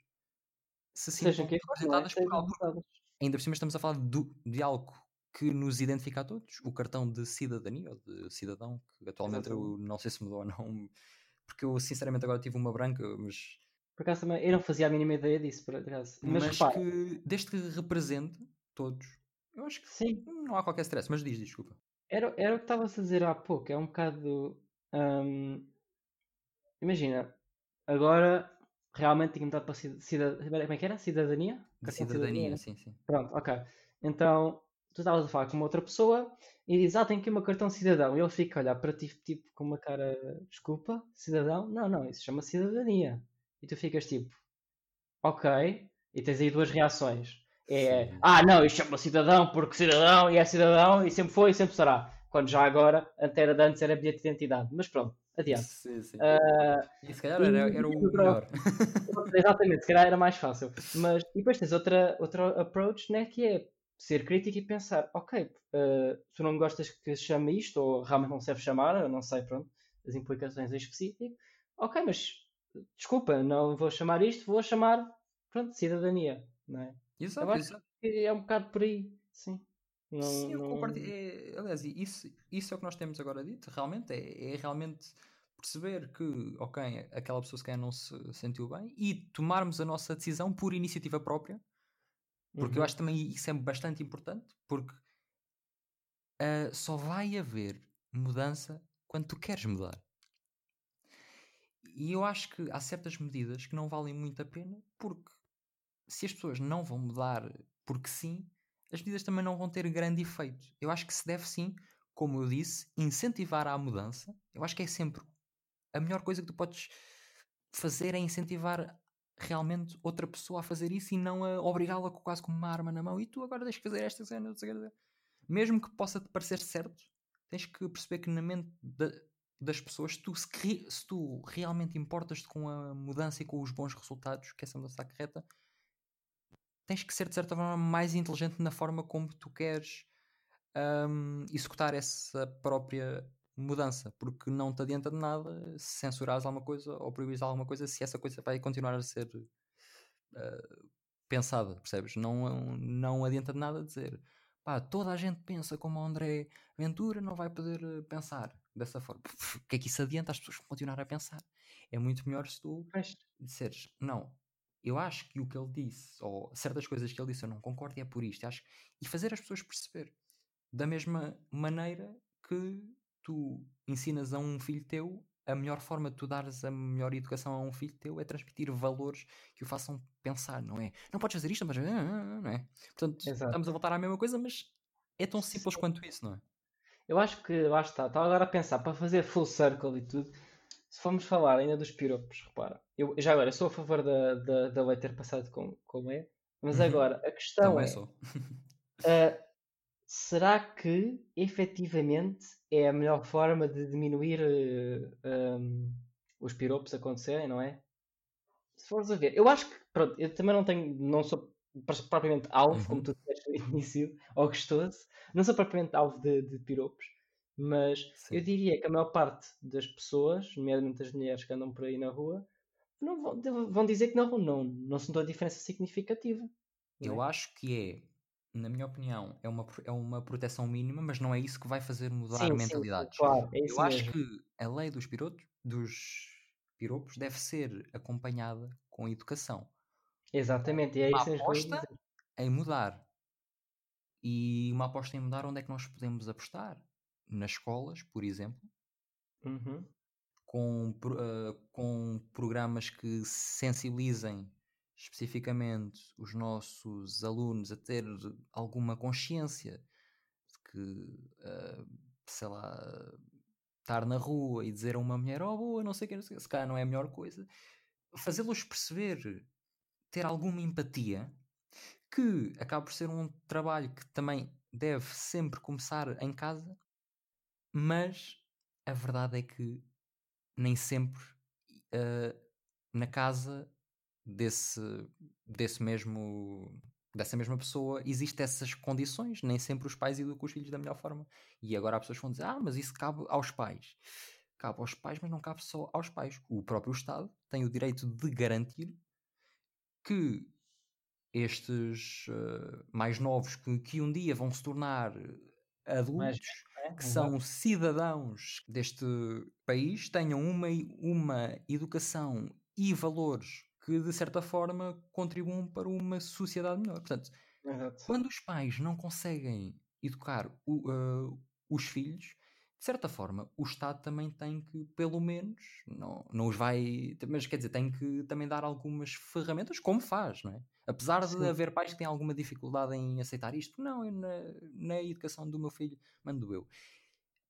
se sintam não é? representadas por Sejam algo. Ainda por cima estamos a falar do- de algo que nos identifica a todos, o cartão de cidadania ou de cidadão, que atualmente eu não sei se mudou ou não, porque eu sinceramente agora tive uma branca, mas, Por acaso também, eu não fazia a mínima ideia disso, por acaso. Mas, mas repara, que desde que represente todos, eu acho que sim, não há qualquer stress, mas diz, desculpa. Era, era o que estavas a dizer há pouco, é um bocado. hum, imagina, agora realmente tinha mudado para cida- cidadania. Como é que era? Cidadania? De Cartão de cidadania, sim, sim. Pronto, ok. Então, tu estavas a falar com uma outra pessoa e diz, ah, tem aqui o meu cartão de cidadão. E ele fica a olhar para ti, tipo, com uma cara, desculpa, cidadão? Não, não, isso chama cidadania. E tu ficas tipo, ok. E tens aí duas reações. É, ah, não, isto chama cidadão porque cidadão e é cidadão e sempre foi e sempre será. Quando já agora, até era de antes, era bilhete de identidade. Mas pronto, adiante. Sim, sim. Ah, E se calhar era, era o outra- melhor. [LAUGHS] Exatamente, se calhar era mais fácil. Mas e depois tens outra, outra approach, né, que é ser crítico e pensar, ok, eh, tu não gostas que se chame isto, ou realmente não serve chamar, eu não sei, pronto, as implicações em específico. Ok, mas desculpa, não vou chamar isto, vou chamar, pronto, cidadania, não é? Exato, Eu acho exato. que é um bocado por aí, sim. Não, Sim, eu não- concordo. É, aliás, isso, isso é o que nós temos agora dito, realmente, é, é realmente perceber que, ok, aquela pessoa se calhar não se sentiu bem e tomarmos a nossa decisão por iniciativa própria, porque eu Uhum. acho também isso é bastante importante, porque ah, só vai haver mudança quando tu queres mudar. E eu acho que há certas medidas que não valem muito a pena, porque se as pessoas não vão mudar porque sim, as medidas também não vão ter grande efeito. Eu acho que se deve sim, como eu disse, incentivar a mudança. Eu acho que é sempre a melhor coisa que tu podes fazer é incentivar realmente outra pessoa a fazer isso e não a obrigá-la quase com uma arma na mão. E tu agora tens que fazer esta cena, mesmo que possa te parecer certo, tens que perceber que na mente da- das pessoas, tu, se, se tu realmente importas-te com a mudança e com os bons resultados que essa mudança acarreta, tens que ser de certa forma mais inteligente na forma como tu queres hum, executar essa própria mudança, porque não te adianta de nada se censurares alguma coisa ou proibires alguma coisa se essa coisa vai continuar a ser uh, pensada, percebes? Não, não adianta de nada dizer pá, toda a gente pensa como o André Ventura, não vai poder uh, pensar dessa forma. [LAUGHS] O que é que isso adianta? As pessoas continuar a pensar. É muito melhor se tu disseres, não, eu acho que o que ele disse, ou certas coisas que ele disse eu não concordo e é por isto, acho, e fazer as pessoas perceber da mesma maneira que tu ensinas a um filho teu, a melhor forma de tu dares a melhor educação a um filho teu é transmitir valores que o façam pensar, não é? Não podes fazer isto, mas não é? Portanto, Exato. estamos a voltar à mesma coisa, mas é tão simples quanto isso, não é? Eu acho que, lá está, estava agora a pensar, para fazer full circle e tudo, se formos falar ainda dos piropos, repara, eu já agora sou a favor da, da, da lei ter passado com, como é, mas Uhum. agora a questão Também é, sou. ah, [LAUGHS] será que efetivamente é a melhor forma de diminuir eh, um, os piropos acontecerem, não é? Se fores a ver, eu acho que, pronto, eu também não tenho, não sou pro- propriamente alvo, como Uhum. tu disseste no início, [LAUGHS] ou gostoso, não sou propriamente alvo de, de piropos, mas eu Sim. diria que a maior parte das pessoas, nomeadamente as mulheres que andam por aí na rua, não vão, vão dizer que não, não, não se notou a diferença significativa. não Eu é? acho que é, na minha opinião, é uma, é uma proteção mínima, mas não é isso que vai fazer mudar Sim, sim, sim, mentalidades. claro, é Eu acho mesmo. que a lei dos pirotos, dos piropos deve ser acompanhada com educação. Exatamente, e é Uma isso eu aposta em mudar. E uma aposta em mudar, onde é que nós podemos apostar? Nas escolas, por exemplo, Uhum. com, ah, com programas que sensibilizem especificamente os nossos alunos a ter alguma consciência de que, ah, sei lá, estar na rua e dizer a uma mulher, oh boa, não sei o que, não sei o quê", se calhar não é a melhor coisa. Fazê-los perceber, ter alguma empatia, que acaba por ser um trabalho que também deve sempre começar em casa, mas a verdade é que nem sempre uh, na casa desse, desse mesmo dessa mesma pessoa existem essas condições, nem sempre os pais educam os filhos da melhor forma. E agora as pessoas vão dizer, ah, mas isso cabe aos pais. Cabe aos pais, mas não cabe só aos pais. O próprio Estado tem o direito de garantir que estes uh, mais novos que, que um dia vão se tornar adultos Mais é, que exato. são cidadãos deste país tenham uma, uma educação e valores que de certa forma contribuam para uma sociedade melhor. Portanto, Exato. quando os pais não conseguem educar o, uh, os filhos, de certa forma, o Estado também tem que, pelo menos, não, não os vai, mas quer dizer, tem que também dar algumas ferramentas, como faz, não é? Apesar de Sim. haver pais que têm alguma dificuldade em aceitar isto, não, eu na, na educação do meu filho mando eu.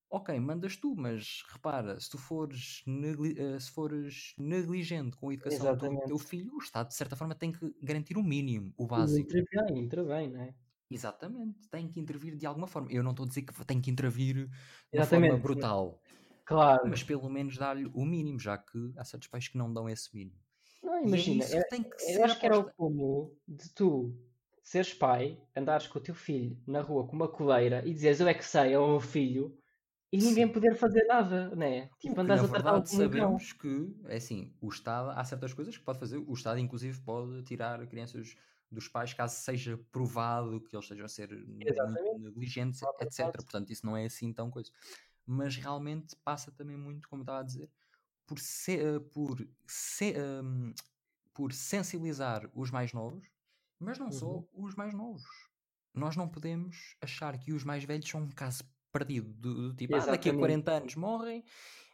Ok, mandas tu, mas repara, se tu fores, negli uh, se fores negligente com a educação do teu Exatamente. filho, o Estado, de certa forma, tem que garantir o mínimo, o básico. intervém, intervém, não é? Exatamente, tem que intervir de alguma forma. Eu não estou a dizer que tem que intervir de uma forma brutal, Claro. mas pelo menos dar-lhe o mínimo, já que há certos pais que não dão esse mínimo. Não, é imagina, eu, tem que eu acho que era o comum de tu seres pai, andares com o teu filho na rua com uma coleira e dizeres eu é que sei, é o meu filho, e ninguém Sim. poder fazer nada, né? Tipo, andares a um cão. sabemos que, é assim, o Estado, há certas coisas que pode fazer. O Estado, inclusive, pode tirar crianças dos pais caso seja provado que eles estejam a ser Exatamente. negligentes, etc. Portanto, isso não é assim tão coisa. Mas realmente passa também muito, como estava a dizer, por, se, eh, por, se, ehm, por sensibilizar os mais novos, mas não só Uhum. os mais novos. Nós não podemos achar que os mais velhos são um caso perdido, do, do tipo, ah, daqui a Exatamente. 40 anos morrem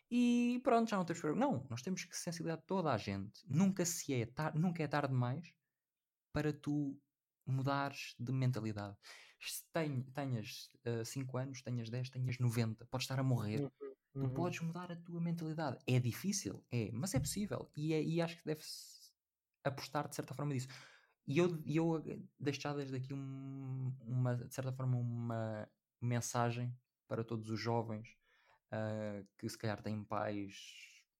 e pronto, já não temos problema. Não, nós temos que sensibilizar toda a gente. Nunca, se é, tar nunca é tarde demais para tu mudares de mentalidade. Se ten- tenhas 5 anos, tenhas 10, tenhas 90, podes estar a morrer. Uhum. Tu Uhum. podes mudar a tua mentalidade. É difícil, é, mas é possível. E, é- e acho que deve-se apostar de certa forma disso. E eu, eu eh, deixo já desde aqui um- uma, de certa forma uma mensagem para todos os jovens ah, que se calhar têm pais,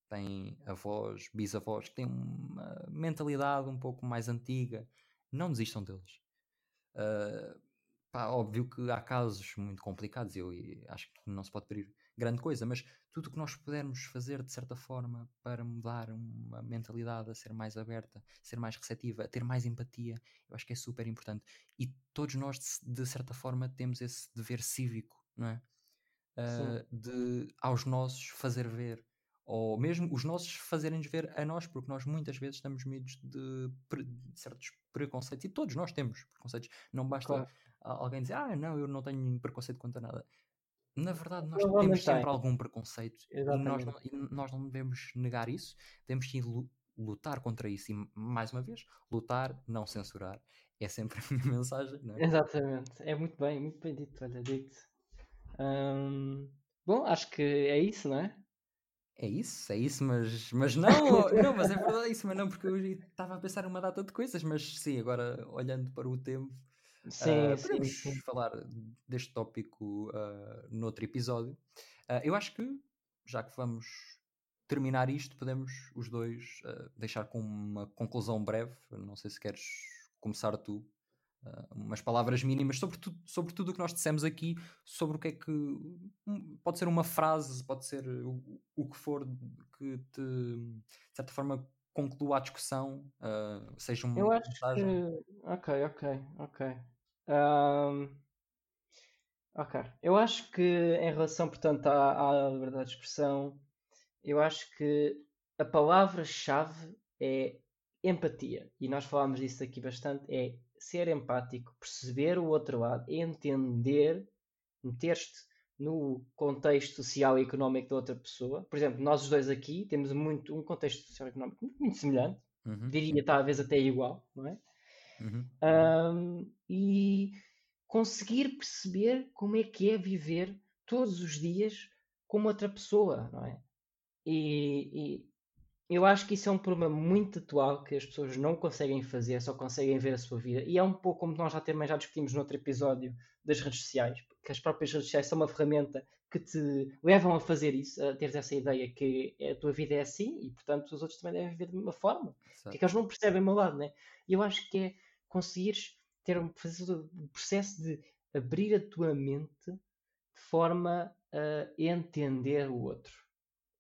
têm avós, bisavós, que têm uma mentalidade um pouco mais antiga. Não desistam deles. Ah, pá, óbvio que há casos muito complicados, eu e acho que não se pode pedir grande coisa, mas tudo o que nós pudermos fazer de certa forma para mudar uma mentalidade a ser mais aberta, ser mais receptiva, a ter mais empatia, eu acho que é super importante. E todos nós, de, certa forma, temos esse dever cívico, não é? Ah, de aos nossos fazer ver, ou mesmo os nossos fazerem-nos ver a nós, porque nós muitas vezes estamos medos de, pre- de certos preconceitos, e todos nós temos preconceitos. Não basta Claro. a- alguém dizer, ah, não, eu não tenho preconceito contra nada. na verdade, nós temos sempre algum preconceito e nós, não, e nós não devemos negar isso, temos que lutar contra isso e, mais uma vez, lutar, não censurar. É sempre a [LAUGHS] minha mensagem, não é? Exatamente, é muito bem, muito bem dito, olha, dito. Hum, bom, acho que é isso, não é? É isso, é isso, mas, mas [LAUGHS] não, não, mas é verdade isso, mas não, porque eu estava a pensar numa data de coisas, mas sim, agora olhando para o tempo, sim, uh, podemos sim, sim. falar deste tópico uh, noutro episódio. Uh, eu acho que, já que vamos terminar isto, podemos os dois uh, deixar com uma conclusão breve. Não sei se queres começar tu. Uh, umas palavras mínimas sobre, tu, sobre tudo o que nós dissemos aqui, sobre o que é que pode ser uma frase, pode ser o, o que for que te, de certa forma, conclua a discussão, uh, seja uma Eu acho mensagem. que. Ok, ok, ok. Um... Ok. Eu acho que em relação, portanto, à, à liberdade de expressão, eu acho que a palavra-chave é empatia. E nós falámos disso aqui bastante. É ser empático, perceber o outro lado, entender, meter-te no contexto social e económico da outra pessoa. Por exemplo, nós os dois aqui temos muito um contexto social e económico muito, muito semelhante, uhum. diria talvez até igual, não é? Uhum. Um, e conseguir perceber como é que é viver todos os dias como outra pessoa, não é? E, e, eu acho que isso é um problema muito atual que as pessoas não conseguem fazer, só conseguem ver a sua vida. E é um pouco como nós já também já discutimos no outro episódio das redes sociais, que as próprias redes sociais são uma ferramenta que te levam a fazer isso, a teres essa ideia que a tua vida é assim e, portanto, os outros também devem viver da mesma forma. Porque é que eles não percebem o meu lado, né? E eu acho que é conseguires ter um, fazer um processo de abrir a tua mente de forma a entender o outro.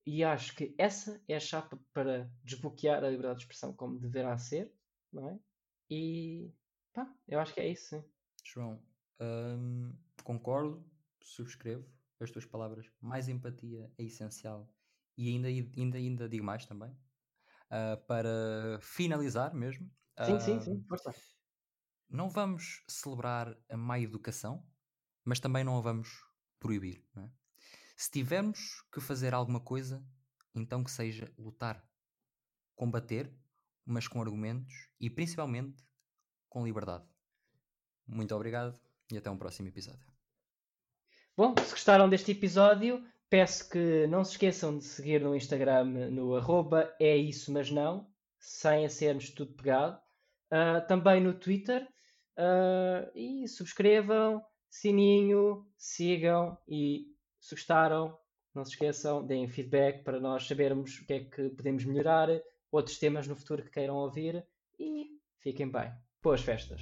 E acho que essa é a chapa para desbloquear a liberdade de expressão como deverá ser, não é? E pá, eu acho que é isso, sim. João, hum, concordo, subscrevo as tuas palavras. Mais empatia é essencial. E ainda, ainda, ainda digo mais também. Uh, para finalizar mesmo. Sim, uh, sim, sim, força. Não vamos celebrar a má educação, mas também não a vamos proibir. Não é? Se tivermos que fazer alguma coisa, então que seja lutar, combater, mas com argumentos e principalmente com liberdade. Muito obrigado e até um próximo episódio. Bom, se gostaram deste episódio, peço que não se esqueçam de seguir no Instagram no arroba é isso mas não, sem acernos tudo pegado. Uh, também no Twitter. Uh, e subscrevam, sininho, sigam e se gostaram, não se esqueçam, deem feedback para nós sabermos o que é que podemos melhorar, outros temas no futuro que queiram ouvir e fiquem bem. Boas festas!